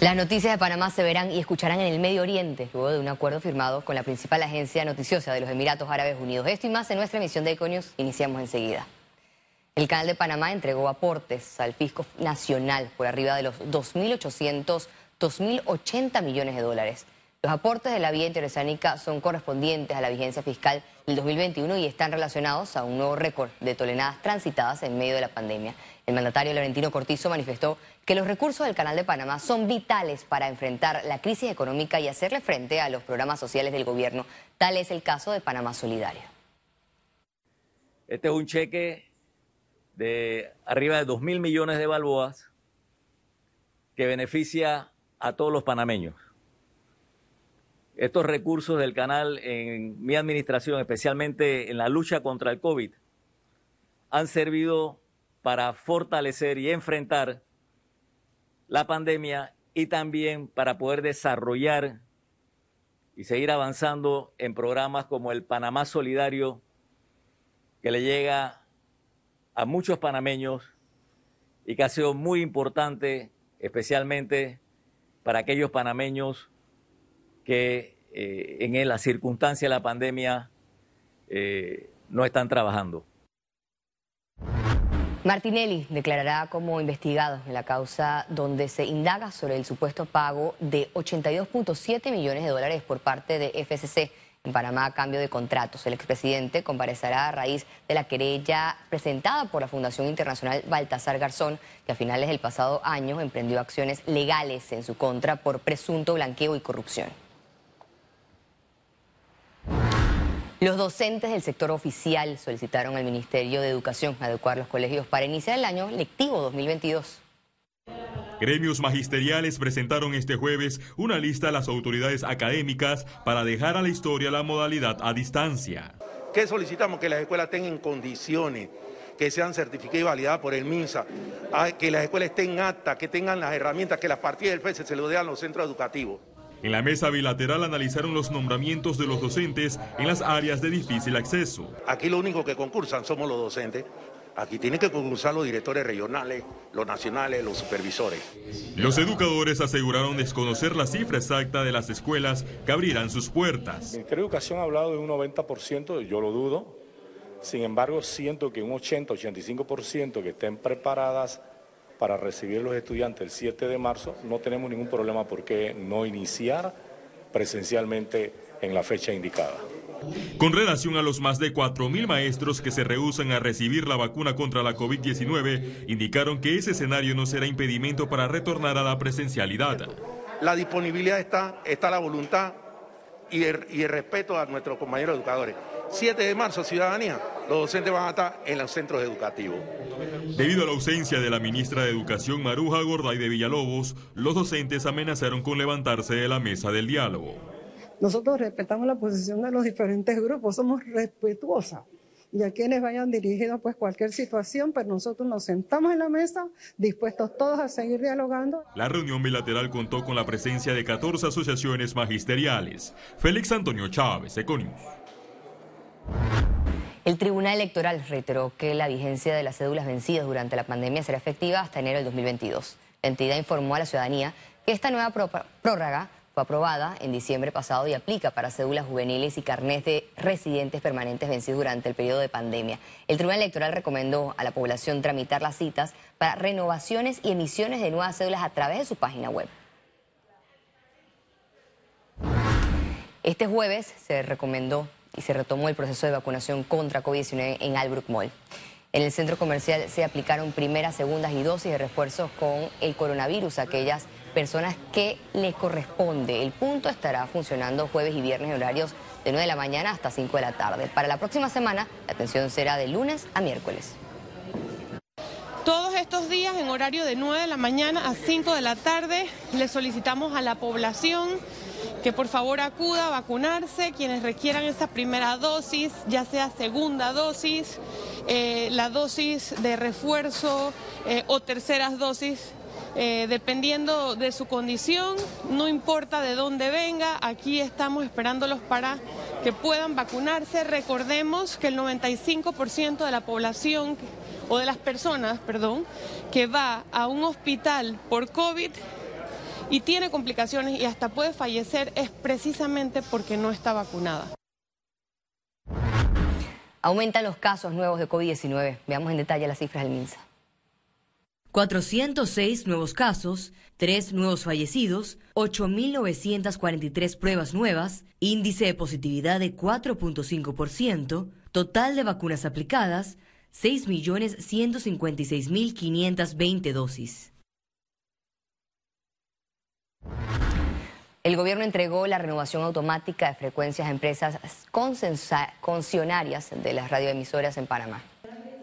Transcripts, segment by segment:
Las noticias de Panamá se verán y escucharán en el Medio Oriente, luego de un acuerdo firmado con la principal agencia noticiosa de los Emiratos Árabes Unidos. Esto y más en nuestra emisión de Econius iniciamos enseguida. El Canal de Panamá entregó aportes al fisco nacional por arriba de los 2.800, 2.080 millones de dólares. Los aportes de la vía interoceánica son correspondientes a la vigencia fiscal del 2021 y están relacionados a un nuevo récord de toneladas transitadas en medio de la pandemia. El mandatario Laurentino Cortizo manifestó que los recursos del Canal de Panamá son vitales para enfrentar la crisis económica y hacerle frente a los programas sociales del gobierno. Tal es el caso de Panamá Solidario. Este es un cheque de arriba de 2 mil millones de balboas que beneficia a todos los panameños estos recursos del canal en mi administración, especialmente en la lucha contra el COVID, han servido para fortalecer y enfrentar la pandemia y también para poder desarrollar y seguir avanzando en programas como el Panamá Solidario, que le llega a muchos panameños y que ha sido muy importante, especialmente para aquellos panameños que eh, en la circunstancia de la pandemia eh, no están trabajando. Martinelli declarará como investigado en la causa donde se indaga sobre el supuesto pago de 82.7 millones de dólares por parte de FCC en Panamá a cambio de contratos. El expresidente comparecerá a raíz de la querella presentada por la Fundación Internacional Baltasar Garzón, que a finales del pasado año emprendió acciones legales en su contra por presunto blanqueo y corrupción. Los docentes del sector oficial solicitaron al Ministerio de Educación adecuar los colegios para iniciar el año lectivo 2022. Gremios magisteriales presentaron este jueves una lista a las autoridades académicas para dejar a la historia la modalidad a distancia. ¿Qué solicitamos? Que las escuelas tengan condiciones, que sean certificadas y validadas por el MINSA, que las escuelas estén aptas, que tengan las herramientas, que las partidas del FES se lo den a los centros educativos. En la mesa bilateral analizaron los nombramientos de los docentes en las áreas de difícil acceso. Aquí lo único que concursan somos los docentes. Aquí tienen que concursar los directores regionales, los nacionales, los supervisores. Los educadores aseguraron desconocer la cifra exacta de las escuelas que abrirán sus puertas. El Ministerio de Educación ha hablado de un 90%, yo lo dudo. Sin embargo, siento que un 80-85% que estén preparadas para recibir a los estudiantes el 7 de marzo, no tenemos ningún problema por qué no iniciar presencialmente en la fecha indicada. Con relación a los más de 4.000 maestros que se rehusan a recibir la vacuna contra la COVID-19, indicaron que ese escenario no será impedimento para retornar a la presencialidad. La disponibilidad está, está la voluntad y el respeto a nuestros compañeros educadores. 7 de marzo, ciudadanía, los docentes van a estar en los centros educativos. Debido a la ausencia de la ministra de Educación Maruja Gorday de Villalobos, los docentes amenazaron con levantarse de la mesa del diálogo. Nosotros respetamos la posición de los diferentes grupos, somos respetuosas y a quienes vayan dirigidos pues cualquier situación, pero nosotros nos sentamos en la mesa dispuestos todos a seguir dialogando. La reunión bilateral contó con la presencia de 14 asociaciones magisteriales. Félix Antonio Chávez, Econius. El Tribunal Electoral reiteró que la vigencia de las cédulas vencidas durante la pandemia será efectiva hasta enero del 2022. La entidad informó a la ciudadanía que esta nueva prórroga fue aprobada en diciembre pasado y aplica para cédulas juveniles y carnés de residentes permanentes vencidos durante el periodo de pandemia. El Tribunal Electoral recomendó a la población tramitar las citas para renovaciones y emisiones de nuevas cédulas a través de su página web. Este jueves se recomendó y se retomó el proceso de vacunación contra COVID-19 en Albrook Mall. En el centro comercial se aplicaron primeras, segundas y dosis de refuerzos con el coronavirus a aquellas personas que les corresponde. El punto estará funcionando jueves y viernes en horarios de 9 de la mañana hasta 5 de la tarde. Para la próxima semana, la atención será de lunes a miércoles. Todos estos días en horario de 9 de la mañana a 5 de la tarde le solicitamos a la población que por favor acuda a vacunarse, quienes requieran esa primera dosis, ya sea segunda dosis, eh, la dosis de refuerzo eh, o terceras dosis. Eh, dependiendo de su condición, no importa de dónde venga, aquí estamos esperándolos para que puedan vacunarse. Recordemos que el 95% de la población o de las personas, perdón, que va a un hospital por COVID y tiene complicaciones y hasta puede fallecer es precisamente porque no está vacunada. Aumentan los casos nuevos de COVID-19. Veamos en detalle las cifras del MINSA. 406 nuevos casos, 3 nuevos fallecidos, 8.943 pruebas nuevas, índice de positividad de 4.5%, total de vacunas aplicadas, 6.156.520 dosis. El gobierno entregó la renovación automática de frecuencias a empresas concesionarias de las radioemisoras en Panamá.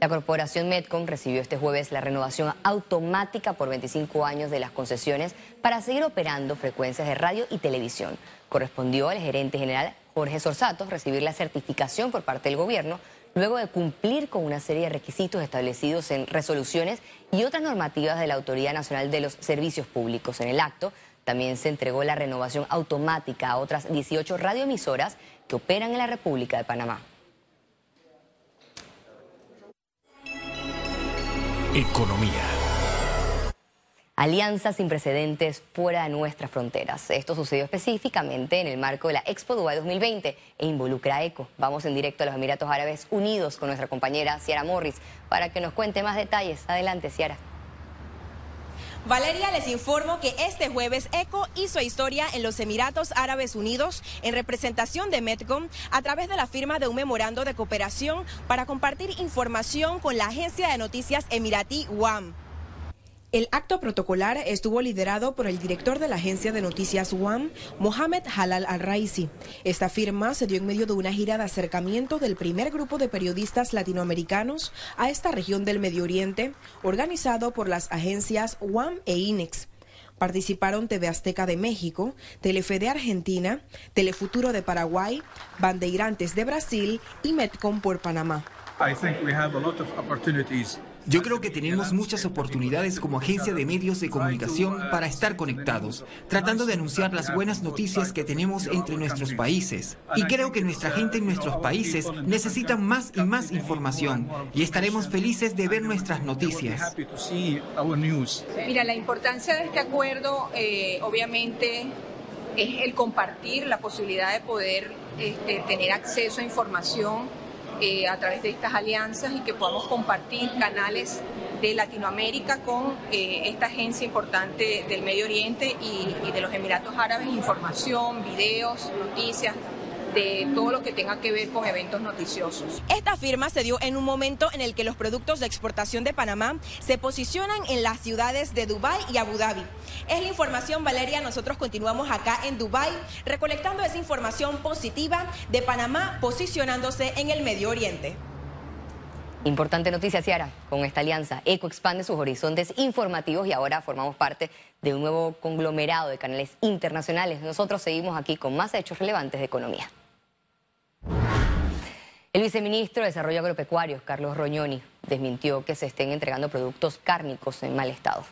La corporación Medcom recibió este jueves la renovación automática por 25 años de las concesiones para seguir operando frecuencias de radio y televisión. Correspondió al gerente general Jorge Sorsato recibir la certificación por parte del gobierno luego de cumplir con una serie de requisitos establecidos en resoluciones y otras normativas de la Autoridad Nacional de los Servicios Públicos. En el acto también se entregó la renovación automática a otras 18 radioemisoras que operan en la República de Panamá. Economía. Alianzas sin precedentes fuera de nuestras fronteras. Esto sucedió específicamente en el marco de la Expo Dubai 2020 e involucra a ECO. Vamos en directo a los Emiratos Árabes Unidos con nuestra compañera Ciara Morris para que nos cuente más detalles. Adelante, Ciara. Valeria, les informo que este jueves ECO hizo historia en los Emiratos Árabes Unidos en representación de Metcom a través de la firma de un memorando de cooperación para compartir información con la agencia de noticias emiratí WAM. El acto protocolar estuvo liderado por el director de la agencia de noticias WAM, Mohamed Halal Al-Raisi. Esta firma se dio en medio de una gira de acercamiento del primer grupo de periodistas latinoamericanos a esta región del Medio Oriente, organizado por las agencias WAM e INEX. Participaron TV Azteca de México, Telefe de Argentina, Telefuturo de Paraguay, Bandeirantes de Brasil y Metcom por Panamá. Yo creo que tenemos muchas oportunidades como agencia de medios de comunicación para estar conectados, tratando de anunciar las buenas noticias que tenemos entre nuestros países. Y creo que nuestra gente en nuestros países necesita más y más información y estaremos felices de ver nuestras noticias. Mira, la importancia de este acuerdo eh, obviamente es el compartir la posibilidad de poder este, tener acceso a información eh, a través de estas alianzas y que podamos compartir canales de Latinoamérica con eh, esta agencia importante del Medio Oriente y, y de los Emiratos Árabes, información, videos, noticias, de todo lo que tenga que ver con eventos noticiosos. Esta firma se dio en un momento en el que los productos de exportación de Panamá se posicionan en las ciudades de Dubái y Abu Dhabi. Es la información, Valeria. Nosotros continuamos acá en Dubái recolectando esa información positiva de Panamá posicionándose en el Medio Oriente. Importante noticia, Ciara. Con esta alianza, ECO expande sus horizontes informativos y ahora formamos parte de un nuevo conglomerado de canales internacionales. Nosotros seguimos aquí con más hechos relevantes de economía. El viceministro de Desarrollo Agropecuario, Carlos Roñoni, desmintió que se estén entregando productos cárnicos en mal estado.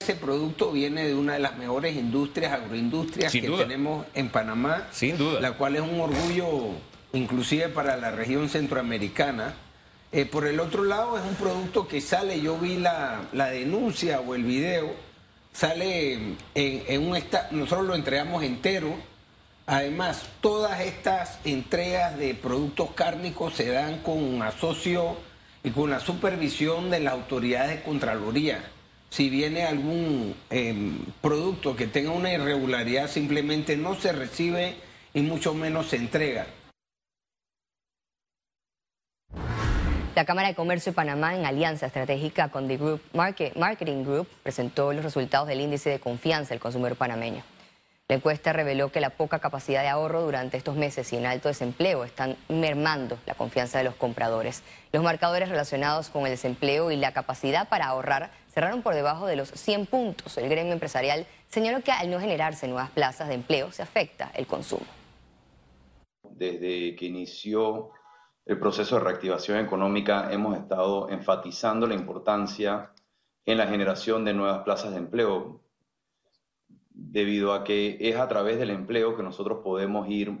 Ese producto viene de una de las mejores industrias, agroindustrias que tenemos en Panamá, Sin duda. la cual es un orgullo inclusive para la región centroamericana. Eh, por el otro lado, es un producto que sale, yo vi la, la denuncia o el video, sale en, en un estado, nosotros lo entregamos entero, Además, todas estas entregas de productos cárnicos se dan con asocio y con la supervisión de las autoridades de Contraloría. Si viene algún em, producto que tenga una irregularidad, simplemente no se recibe y mucho menos se entrega. La Cámara de Comercio de Panamá, en alianza estratégica con The Group Marketing Group, presentó los resultados del índice de confianza del consumidor panameño. La encuesta reveló que la poca capacidad de ahorro durante estos meses y el alto desempleo están mermando la confianza de los compradores. Los marcadores relacionados con el desempleo y la capacidad para ahorrar cerraron por debajo de los 100 puntos. El gremio empresarial señaló que al no generarse nuevas plazas de empleo se afecta el consumo. Desde que inició el proceso de reactivación económica hemos estado enfatizando la importancia en la generación de nuevas plazas de empleo debido a que es a través del empleo que nosotros podemos ir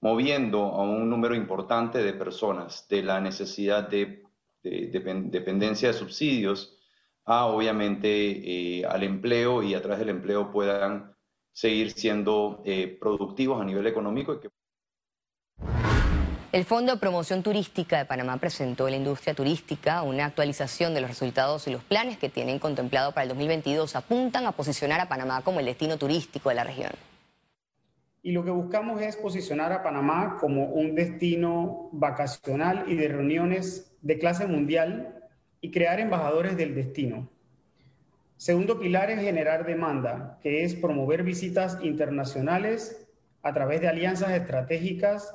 moviendo a un número importante de personas de la necesidad de, dependencia de subsidios a obviamente eh, al empleo y a través del empleo puedan seguir siendo eh, productivos a nivel económico. El Fondo de Promoción Turística de Panamá presentó a la industria turística una actualización de los resultados y los planes que tienen contemplado para el 2022 apuntan a posicionar a Panamá como el destino turístico de la región. Y lo que buscamos es posicionar a Panamá como un destino vacacional y de reuniones de clase mundial y crear embajadores del destino. Segundo pilar es generar demanda, que es promover visitas internacionales a través de alianzas estratégicas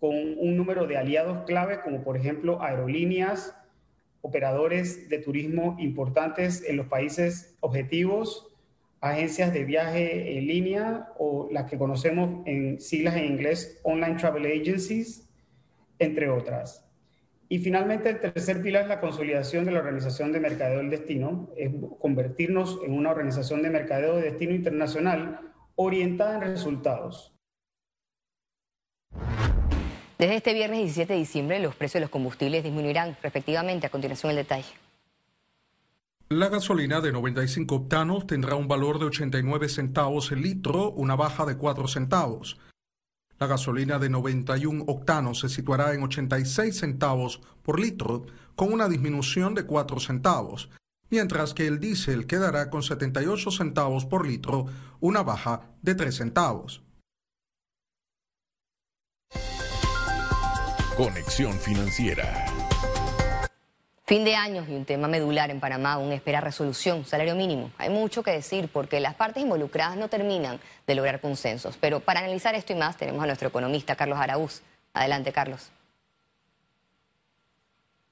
con un número de aliados clave, como por ejemplo aerolíneas, operadores de turismo importantes en los países objetivos, agencias de viaje en línea o las que conocemos en siglas en inglés, online travel agencies, entre otras. Y finalmente el tercer pilar es la consolidación de la organización de mercadeo del destino, es convertirnos en una organización de mercadeo de destino internacional orientada en resultados. Desde este viernes 17 de diciembre los precios de los combustibles disminuirán respectivamente. A continuación el detalle. La gasolina de 95 octanos tendrá un valor de 89 centavos el litro, una baja de 4 centavos. La gasolina de 91 octanos se situará en 86 centavos por litro, con una disminución de 4 centavos, mientras que el diésel quedará con 78 centavos por litro, una baja de 3 centavos. Conexión Financiera. Fin de año y un tema medular en Panamá aún espera resolución, salario mínimo. Hay mucho que decir porque las partes involucradas no terminan de lograr consensos. Pero para analizar esto y más tenemos a nuestro economista Carlos Araúz. Adelante, Carlos.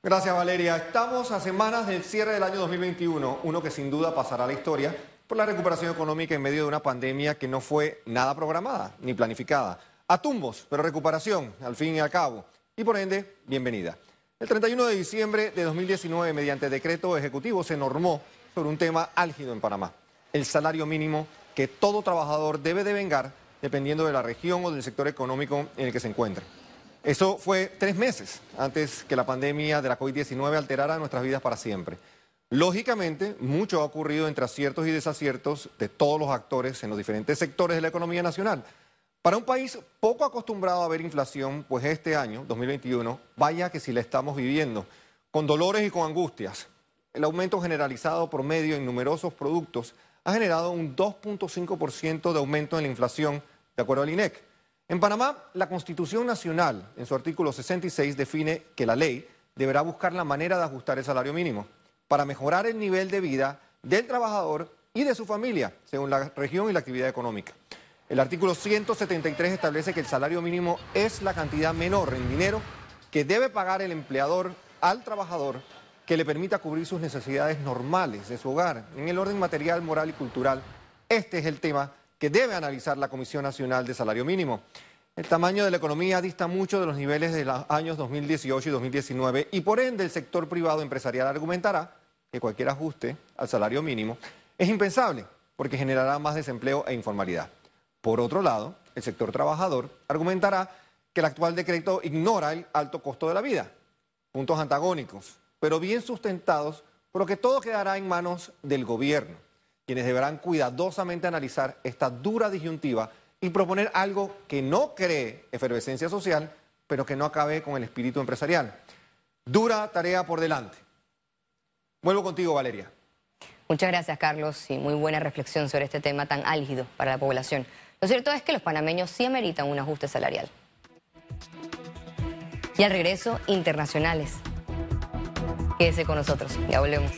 Gracias, Valeria. Estamos a semanas del cierre del año 2021, uno que sin duda pasará a la historia por la recuperación económica en medio de una pandemia que no fue nada programada ni planificada. A tumbos, pero recuperación, al fin y al cabo y por ende, bienvenida. El 31 de diciembre de 2019, mediante decreto ejecutivo, se normó sobre un tema álgido en Panamá, el salario mínimo que todo trabajador debe devengar dependiendo de la región o del sector económico en el que se encuentre. Eso fue tres meses antes que la pandemia de la COVID-19 alterara nuestras vidas para siempre. Lógicamente, mucho ha ocurrido entre aciertos y desaciertos de todos los actores en los diferentes sectores de la economía nacional. Para un país poco acostumbrado a ver inflación, pues este año, 2021, vaya que si la estamos viviendo, con dolores y con angustias. El aumento generalizado promedio en numerosos productos ha generado un 2.5% de aumento en la inflación, de acuerdo al INEC. En Panamá, la Constitución Nacional, en su artículo 66, define que la ley deberá buscar la manera de ajustar el salario mínimo para mejorar el nivel de vida del trabajador y de su familia, según la región y la actividad económica. El artículo 173 establece que el salario mínimo es la cantidad menor en dinero que debe pagar el empleador al trabajador que le permita cubrir sus necesidades normales de su hogar, en el orden material, moral y cultural. Este es el tema que debe analizar la Comisión Nacional de Salario Mínimo. El tamaño de la economía dista mucho de los niveles de los años 2018 y 2019 y por ende el sector privado empresarial argumentará que cualquier ajuste al salario mínimo es impensable porque generará más desempleo e informalidad. Por otro lado, el sector trabajador argumentará que el actual decreto ignora el alto costo de la vida. Puntos antagónicos, pero bien sustentados, por que todo quedará en manos del gobierno, quienes deberán cuidadosamente analizar esta dura disyuntiva y proponer algo que no cree efervescencia social, pero que no acabe con el espíritu empresarial. Dura tarea por delante. Vuelvo contigo, Valeria. Muchas gracias, Carlos, y muy buena reflexión sobre este tema tan álgido para la población. Lo cierto es que los panameños sí ameritan un ajuste salarial. Y al regreso, internacionales. Quédese con nosotros, ya volvemos.